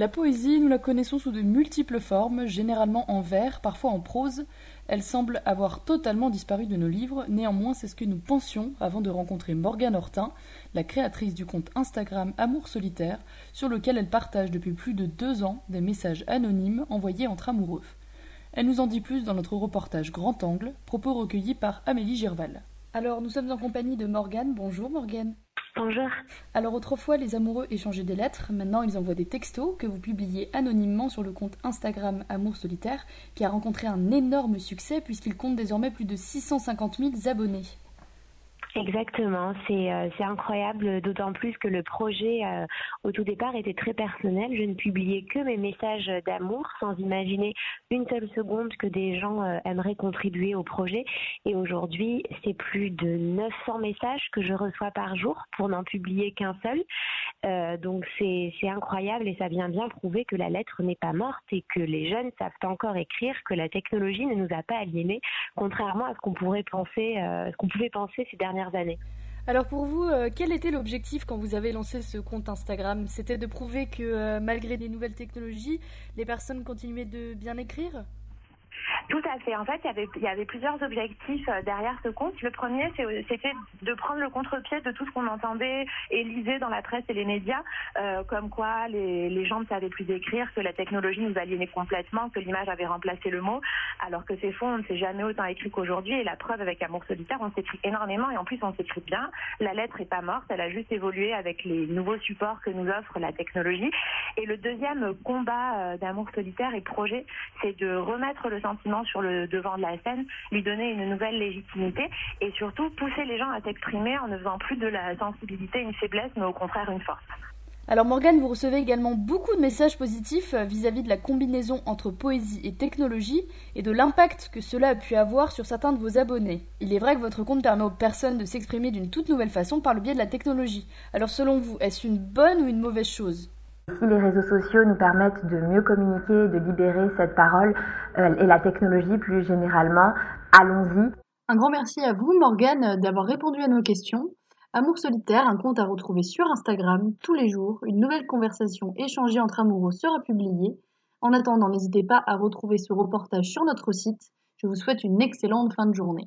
La poésie, nous la connaissons sous de multiples formes, généralement en vers, parfois en prose. Elle semble avoir totalement disparu de nos livres, néanmoins c'est ce que nous pensions avant de rencontrer Morgane Hortin, la créatrice du compte Instagram Amour Solitaire, sur lequel elle partage depuis plus de deux ans des messages anonymes envoyés entre amoureux. Elle nous en dit plus dans notre reportage Grand Angle, propos recueillis par Amélie Girval. Alors nous sommes en compagnie de Morgane. Bonjour Morgane. Bonjour. Alors autrefois, les amoureux échangeaient des lettres, maintenant ils envoient des textos que vous publiez anonymement sur le compte Instagram Amour Solitaire, qui a rencontré un énorme succès puisqu'il compte désormais plus de 650 000 abonnés. Exactement, c'est euh, c'est incroyable, d'autant plus que le projet euh, au tout départ était très personnel. Je ne publiais que mes messages d'amour sans imaginer une seule seconde que des gens euh, aimeraient contribuer au projet. Et aujourd'hui, c'est plus de 900 messages que je reçois par jour pour n'en publier qu'un seul. Donc c'est incroyable et ça vient bien prouver que la lettre n'est pas morte et que les jeunes savent encore écrire, que la technologie ne nous a pas aliénés, contrairement à ce qu'on qu'on pouvait penser ces dernières années. Alors pour vous, euh, quel était l'objectif quand vous avez lancé ce compte Instagram? C'était de prouver que euh, malgré des nouvelles technologies, les personnes continuaient de bien écrire? Tout à fait. En fait, il y avait, y avait plusieurs objectifs euh, derrière ce compte. Le premier, c'était de prendre le contre-pied de tout ce qu'on entendait et lisait dans la presse et les médias, euh, comme quoi les, gens ne savaient plus écrire, que la technologie nous aliénait complètement, que l'image avait remplacé le mot, alors que c'est faux, on ne s'est jamais autant écrit qu'aujourd'hui. Et la preuve avec Amour solitaire, on s'écrit énormément et en plus on s'écrit bien. La lettre est pas morte, elle a juste évolué avec les nouveaux supports que nous offre la technologie. Et le deuxième combat euh, d'Amour solitaire et projet, c'est de remettre le sentiment sur le devant de la scène, lui donner une nouvelle légitimité et surtout pousser les gens à s'exprimer en ne faisant plus de la sensibilité une faiblesse, mais au contraire une force. Alors Morgane, vous recevez également beaucoup de messages positifs euh, vis-à-vis de la combinaison entre poésie et technologie et de l'impact que cela a pu avoir sur certains de vos abonnés. Il est vrai que votre compte permet aux personnes de s'exprimer d'une toute nouvelle façon par le biais de la technologie. Alors selon vous, est-ce une bonne ou une mauvaise chose? Si les réseaux sociaux nous permettent de mieux communiquer, de libérer cette parole euh, et la technologie plus généralement, allons-y. Un grand merci à vous, Morgane, d'avoir répondu à nos questions. Amour solitaire, un compte à retrouver sur Instagram tous les jours. Une nouvelle conversation échangée entre amoureux sera publiée. En attendant, n'hésitez pas à retrouver ce reportage sur notre site. Je vous souhaite une excellente fin de journée.